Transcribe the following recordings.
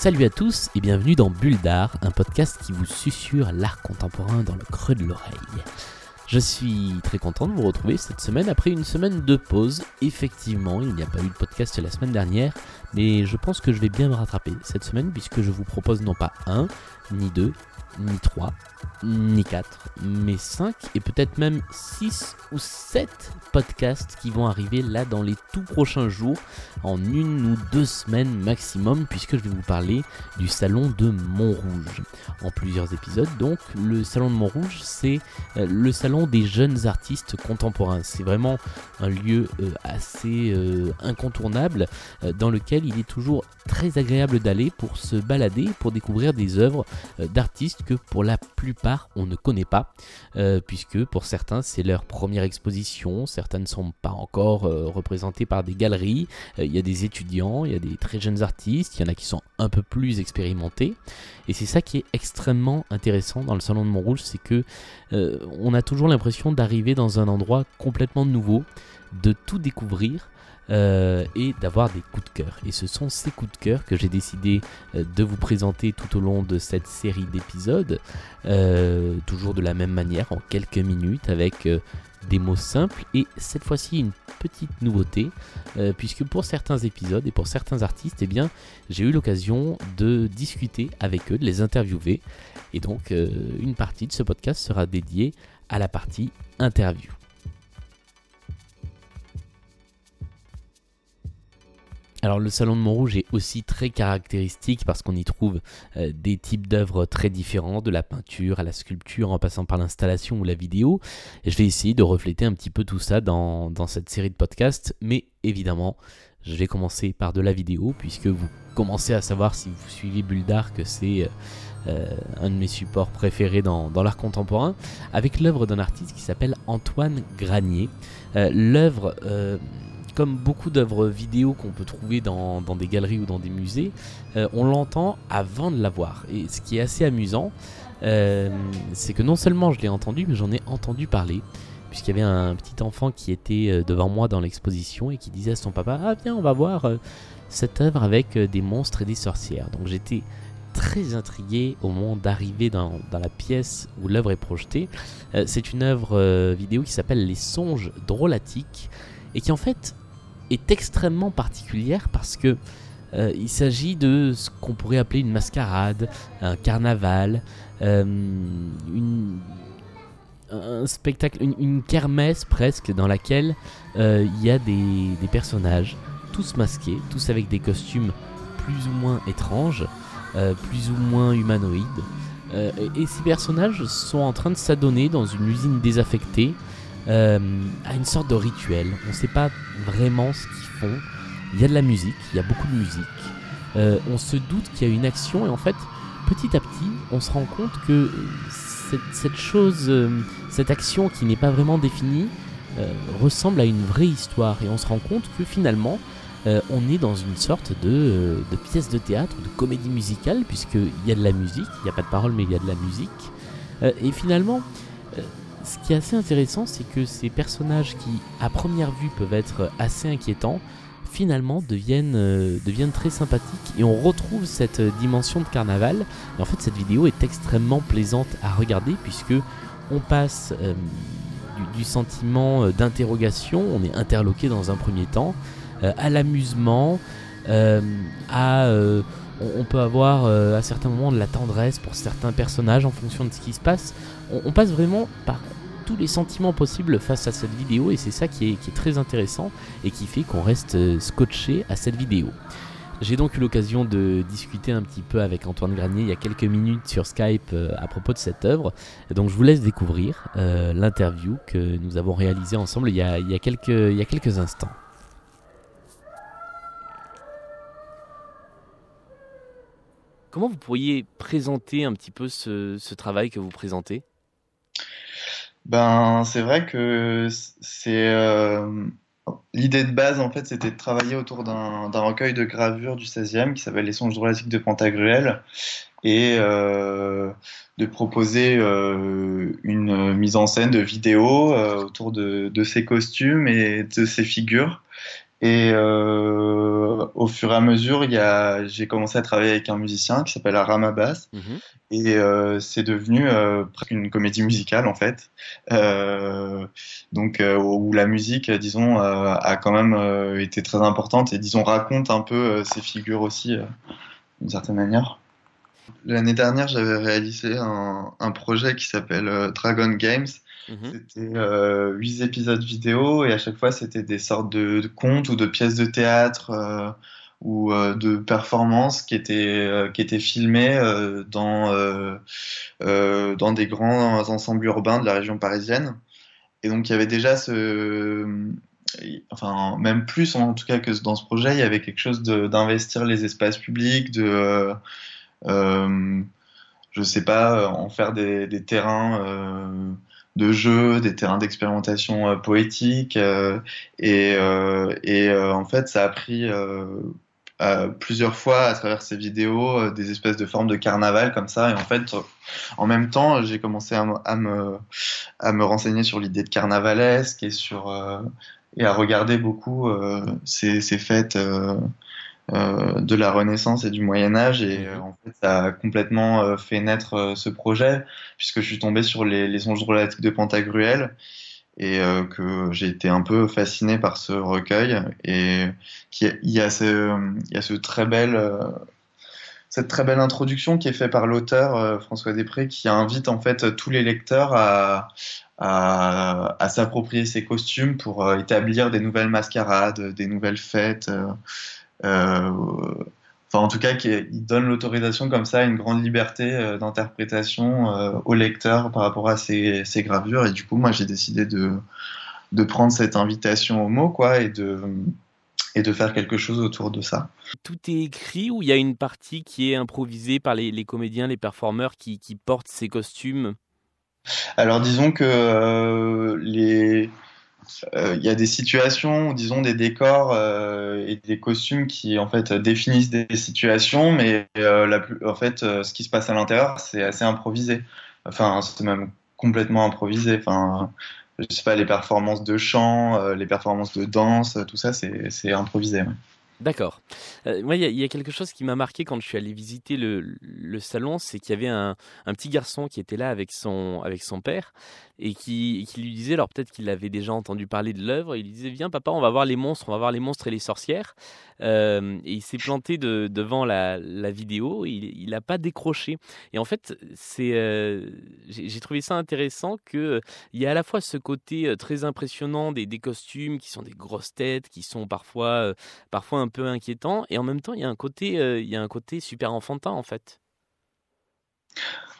Salut à tous et bienvenue dans Bulle d'Art, un podcast qui vous susurre l'art contemporain dans le creux de l'oreille. Je suis très content de vous retrouver cette semaine après une semaine de pause. Effectivement, il n'y a pas eu de podcast la semaine dernière, mais je pense que je vais bien me rattraper cette semaine puisque je vous propose non pas un, ni deux, ni 3, ni 4, mais 5 et peut-être même 6 ou 7 podcasts qui vont arriver là dans les tout prochains jours, en une ou deux semaines maximum, puisque je vais vous parler du salon de Montrouge. En plusieurs épisodes, donc, le salon de Montrouge, c'est euh, le salon des jeunes artistes contemporains. C'est vraiment un lieu euh, assez euh, incontournable dans lequel il est toujours très agréable d'aller pour se balader, pour découvrir des œuvres d'artistes que pour la plupart on ne connaît pas, euh, puisque pour certains c'est leur première exposition, certains ne sont pas encore euh, représentés par des galeries, euh, il y a des étudiants, il y a des très jeunes artistes, il y en a qui sont un peu plus expérimentés, et c'est ça qui est extrêmement intéressant dans le Salon de Montrouge, c'est que on a toujours l'impression d'arriver dans un endroit complètement nouveau, de tout découvrir, euh, et d'avoir des coups de cœur. Et ce sont ces coups de cœur que j'ai décidé euh, de vous présenter tout au long de cette série d'épisodes, euh, toujours de la même manière, en quelques minutes, avec des mots simples et cette fois-ci une petite nouveauté puisque pour certains épisodes et pour certains artistes eh bien j'ai eu l'occasion de discuter avec eux de les interviewer et donc une partie de ce podcast sera dédiée à la partie interview Alors le salon de Montrouge est aussi très caractéristique parce qu'on y trouve euh, des types d'œuvres très différents, de la peinture à la sculpture en passant par l'installation ou la vidéo. Je vais essayer de refléter un petit peu tout ça dans, cette série de podcasts, mais évidemment je vais commencer par de la vidéo puisque vous commencez à savoir si vous suivez Bulldar que c'est euh, euh, un de mes supports préférés dans, l'art contemporain, avec l'œuvre d'un artiste qui s'appelle Antoine Granier. l'œuvre comme beaucoup d'œuvres vidéo qu'on peut trouver dans, des galeries ou dans des musées, euh, on l'entend avant de la voir. Et ce qui est assez amusant, euh, c'est que non seulement je l'ai entendu, mais j'en ai entendu parler. Puisqu'il y avait un petit enfant qui était euh, devant moi dans l'exposition et qui disait à son papa Ah, viens, on va voir cette œuvre avec des monstres et des sorcières. Donc j'étais très intrigué au moment d'arriver dans, dans, la pièce où l'œuvre est projetée. c'est une œuvre vidéo qui s'appelle Les songes drôlatiques et qui en fait est extrêmement particulière parce que euh, il s'agit de ce qu'on pourrait appeler une mascarade, un carnaval, euh, une, un spectacle, une, kermesse presque dans laquelle euh, il y a des, des, personnages, tous masqués, tous avec des costumes plus ou moins étranges, plus ou moins humanoïdes. et ces personnages sont en train de s'adonner dans une usine désaffectée euh, à une sorte de rituel. On ne sait pas vraiment ce qu'ils font. Il y a de la musique, il y a beaucoup de musique. Euh, on se doute qu'il y a une action et en fait, petit à petit, on se rend compte que cette, chose, euh, cette action qui n'est pas vraiment définie, ressemble à une vraie histoire et on se rend compte que finalement, on est dans une sorte de, de, pièce de théâtre, de comédie musicale, puisqu'il y a de la musique, il n'y a pas de parole mais il y a de la musique. et finalement, ce qui est assez intéressant, c'est que ces personnages qui, à première vue, peuvent être assez inquiétants, finalement deviennent, euh, deviennent très sympathiques et on retrouve cette dimension de carnaval. Et en fait, cette vidéo est extrêmement plaisante à regarder puisque on passe euh, du, sentiment euh, d'interrogation, on est interloqué dans un premier temps, à l'amusement, à on, peut avoir à certains moments de la tendresse pour certains personnages en fonction de ce qui se passe. on passe vraiment par tous les sentiments possibles face à cette vidéo et c'est ça qui est, très intéressant et qui fait qu'on reste euh, scotché à cette vidéo. J'ai donc eu l'occasion de discuter un petit peu avec Antoine Granier il y a quelques minutes sur Skype euh, à propos de cette œuvre. Donc je vous laisse découvrir euh, l'interview que nous avons réalisée ensemble il y, a, quelques, il y a quelques instants. Comment vous pourriez présenter un petit peu ce travail que vous présentez? Ben, c'est vrai que c'est euh, l'idée de base en fait, c'était de travailler autour d'un recueil de gravures du 16e qui s'appelle Les songes drôlatiques de Pantagruel et euh, de proposer euh, une mise en scène de vidéo autour de, de, ces costumes et de ces figures Et euh, au fur et à mesure, il y a, j'ai commencé à travailler avec un musicien qui s'appelle Aram Abbas. Mhm. Et euh, c'est devenu euh, presque une comédie musicale en fait. Euh, donc euh, où la musique, disons, euh, a quand même été très importante et disons raconte un peu ces figures aussi d'une certaine manière. L'année dernière, j'avais réalisé un, un projet qui s'appelle Dragon Games. Mhm. C'était euh, huit épisodes vidéo et à chaque fois c'était des sortes de, contes ou de pièces de théâtre euh, ou euh, de performances qui étaient euh, qui étaient filmées dans dans des grands ensembles urbains de la région parisienne. Et donc il y avait déjà ce enfin même plus en tout cas que dans ce projet, il y avait quelque chose d'investir les espaces publics, de je sais pas, en faire des, terrains de jeu, des terrains d'expérimentation euh, poétique. euh, et euh, et euh, en fait, ça a pris euh, plusieurs fois à travers ces vidéos des espèces de formes de carnaval comme ça. Et en fait, en même temps, j'ai commencé à, me- à me, renseigner sur l'idée de carnavalesque et sur et à regarder beaucoup ces, ces fêtes. Euh, de la Renaissance et du Moyen Âge et euh, en fait ça a complètement euh, fait naître ce projet puisque je suis tombé sur les, les songes drôlatiques de Pantagruel et que j'ai été un peu fasciné par ce recueil et qu'il y a ce, il y a ce très bel cette très belle introduction qui est faite par l'auteur François Després qui invite en fait tous les lecteurs à à, à s'approprier ces costumes pour établir des nouvelles mascarades, des nouvelles fêtes. Euh, enfin, en tout cas, qui il donne l'autorisation comme ça, une grande liberté euh, d'interprétation euh, au lecteur par rapport à ces, ces gravures. Et du coup, moi, j'ai décidé de, de prendre cette invitation au mot, quoi, et de, et de faire quelque chose autour de ça. Tout est écrit ou il y a une partie qui est improvisée par les, les comédiens, les performeurs qui, qui portent ces costumes? Alors, disons que euh, les il y a des situations, disons des décors euh, et des costumes qui en fait définissent des situations, mais euh, en fait, euh, ce qui se passe à l'intérieur, c'est assez improvisé. Enfin, c'est même complètement improvisé. Enfin, je sais pas, les performances de chant, euh, les performances de danse, tout ça, c'est improvisé. D'accord. Euh, moi, il y, a- quelque chose qui m'a marqué quand je suis allé visiter le, salon, c'est qu'il y avait un, petit garçon qui était là avec son, avec son père et qui, qui lui disait, alors peut-être qu'il avait déjà entendu parler de l'œuvre, il lui disait, viens papa, on va voir les monstres, on va voir les monstres et les sorcières. Euh, et il s'est planté de- devant la, la vidéo, il n'a pas décroché. Et en fait, c'est, euh, j'ai trouvé ça intéressant que il y a à la fois ce côté euh, très impressionnant des, costumes qui sont des grosses têtes, qui sont parfois euh, parfois un peu inquiétant et en même temps il y a un côté euh, il y a un côté super enfantin en fait.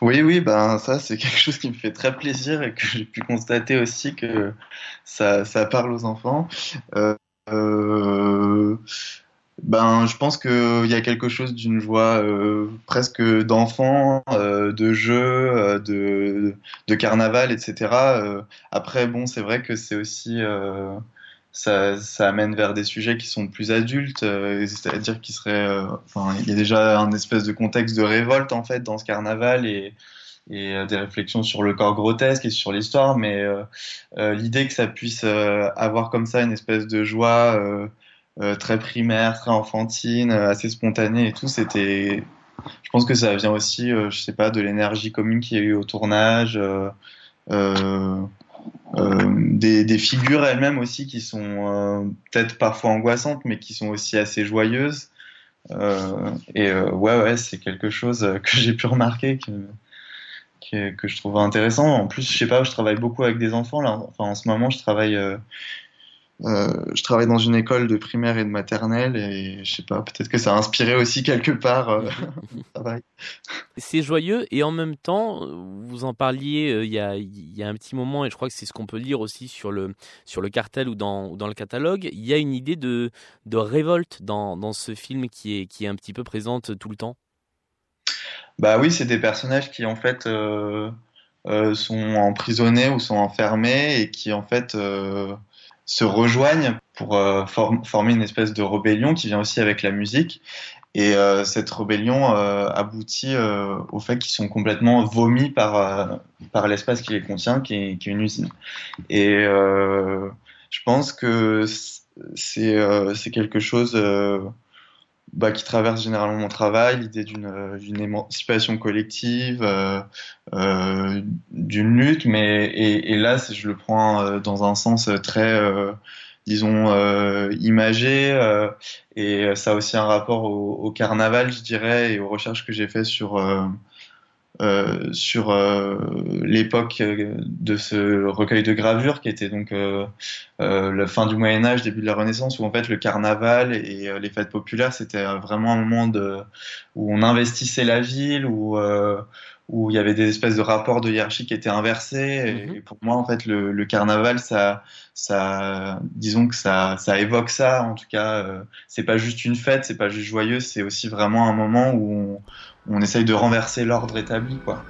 Oui, oui, ben ça, c'est quelque chose qui me fait très plaisir et que j'ai pu constater aussi que ça, ça parle aux enfants. Euh, euh, Ben, je pense qu'il y a quelque chose d'une joie presque d'enfant, de jeu, de, de carnaval, etc. Après, bon, c'est vrai que c'est aussi, ça, amène vers des sujets qui sont plus adultes, euh, c'est-à-dire qui seraient, euh, il y a déjà un espèce de contexte de révolte en fait dans ce carnaval et euh, des réflexions sur le corps grotesque et sur l'histoire, mais l'idée que ça puisse avoir comme ça une espèce de joie très primaire, très enfantine, assez spontanée et tout, c'était. Je pense que ça vient aussi, je sais pas, de l'énergie commune qu'il y a eu au tournage, des, des figures elles-mêmes aussi qui sont euh, peut-être parfois angoissantes, mais qui sont aussi assez joyeuses. Euh, et euh, ouais, ouais, c'est quelque chose euh, que j'ai pu remarquer que, que, je trouve intéressant. En plus, je sais pas, je travaille beaucoup avec des enfants là. Enfin, en ce moment, je travaille. euh, euh, je travaille dans une école de primaire et de maternelle et je sais pas, peut-être que ça a inspiré aussi quelque part euh. C'est joyeux et en même temps vous en parliez euh, il y, a, il y a un petit moment et je crois que c'est ce qu'on peut lire aussi sur le, sur le cartel ou dans, ou dans le catalogue. Il y a une idée de, de révolte dans, dans ce film qui est, qui est un petit peu présente tout le temps? Bah oui, c'est des personnages qui en fait euh, sont emprisonnés ou sont enfermés et qui en fait se rejoignent pour euh, form- former une espèce de rébellion qui vient aussi avec la musique. Et euh, cette rébellion euh, aboutit euh, au fait qu'ils sont complètement vomis par, euh, par l'espace qui les contient, qui est, qui est une usine. Et euh, je pense que c'est quelque chose bah, qui traverse généralement mon travail, l'idée d'une d'une émancipation collective, d'une lutte, mais et, et là, je le prends dans un sens très disons imagé et ça a aussi un rapport au, au, carnaval je dirais et aux recherches que j'ai fait sur euh, sur euh, l'époque euh, de ce recueil de gravures qui était donc la fin du Moyen Âge, début de la Renaissance, où en fait le carnaval et les fêtes populaires c'était vraiment un moment où on investissait la ville, où où il y avait des espèces de rapports de hiérarchie qui étaient inversés. Et, mhm. pour moi, en fait, le, le, carnaval, ça, ça, disons que ça, ça évoque ça. En tout cas, euh, c'est pas juste une fête, c'est pas juste joyeux, c'est aussi vraiment un moment où on, on essaye de renverser l'ordre établi, quoi.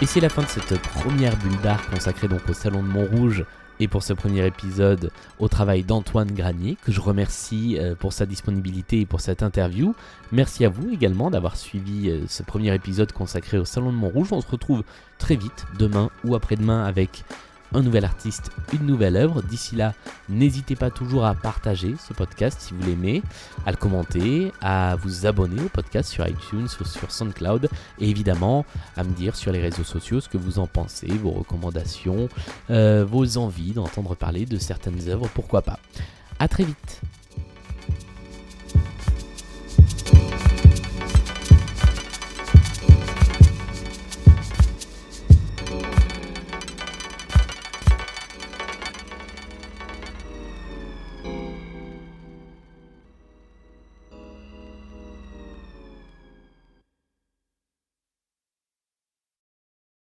Et c'est la fin de cette première bulle d'art consacrée donc au Salon de Montrouge et pour ce premier épisode au travail d'Antoine Granier, que je remercie euh, pour sa disponibilité et pour cette interview. Merci à vous également d'avoir suivi euh, ce premier épisode consacré au Salon de Montrouge. On se retrouve très vite, demain ou après-demain, avec un nouvel artiste, une nouvelle œuvre. D'ici là, n'hésitez pas toujours à partager ce podcast si vous l'aimez, à le commenter, à vous abonner au podcast sur iTunes sur SoundCloud et évidemment à me dire sur les réseaux sociaux ce que vous en pensez, vos recommandations, euh, vos envies d'entendre parler de certaines œuvres, pourquoi pas. A très vite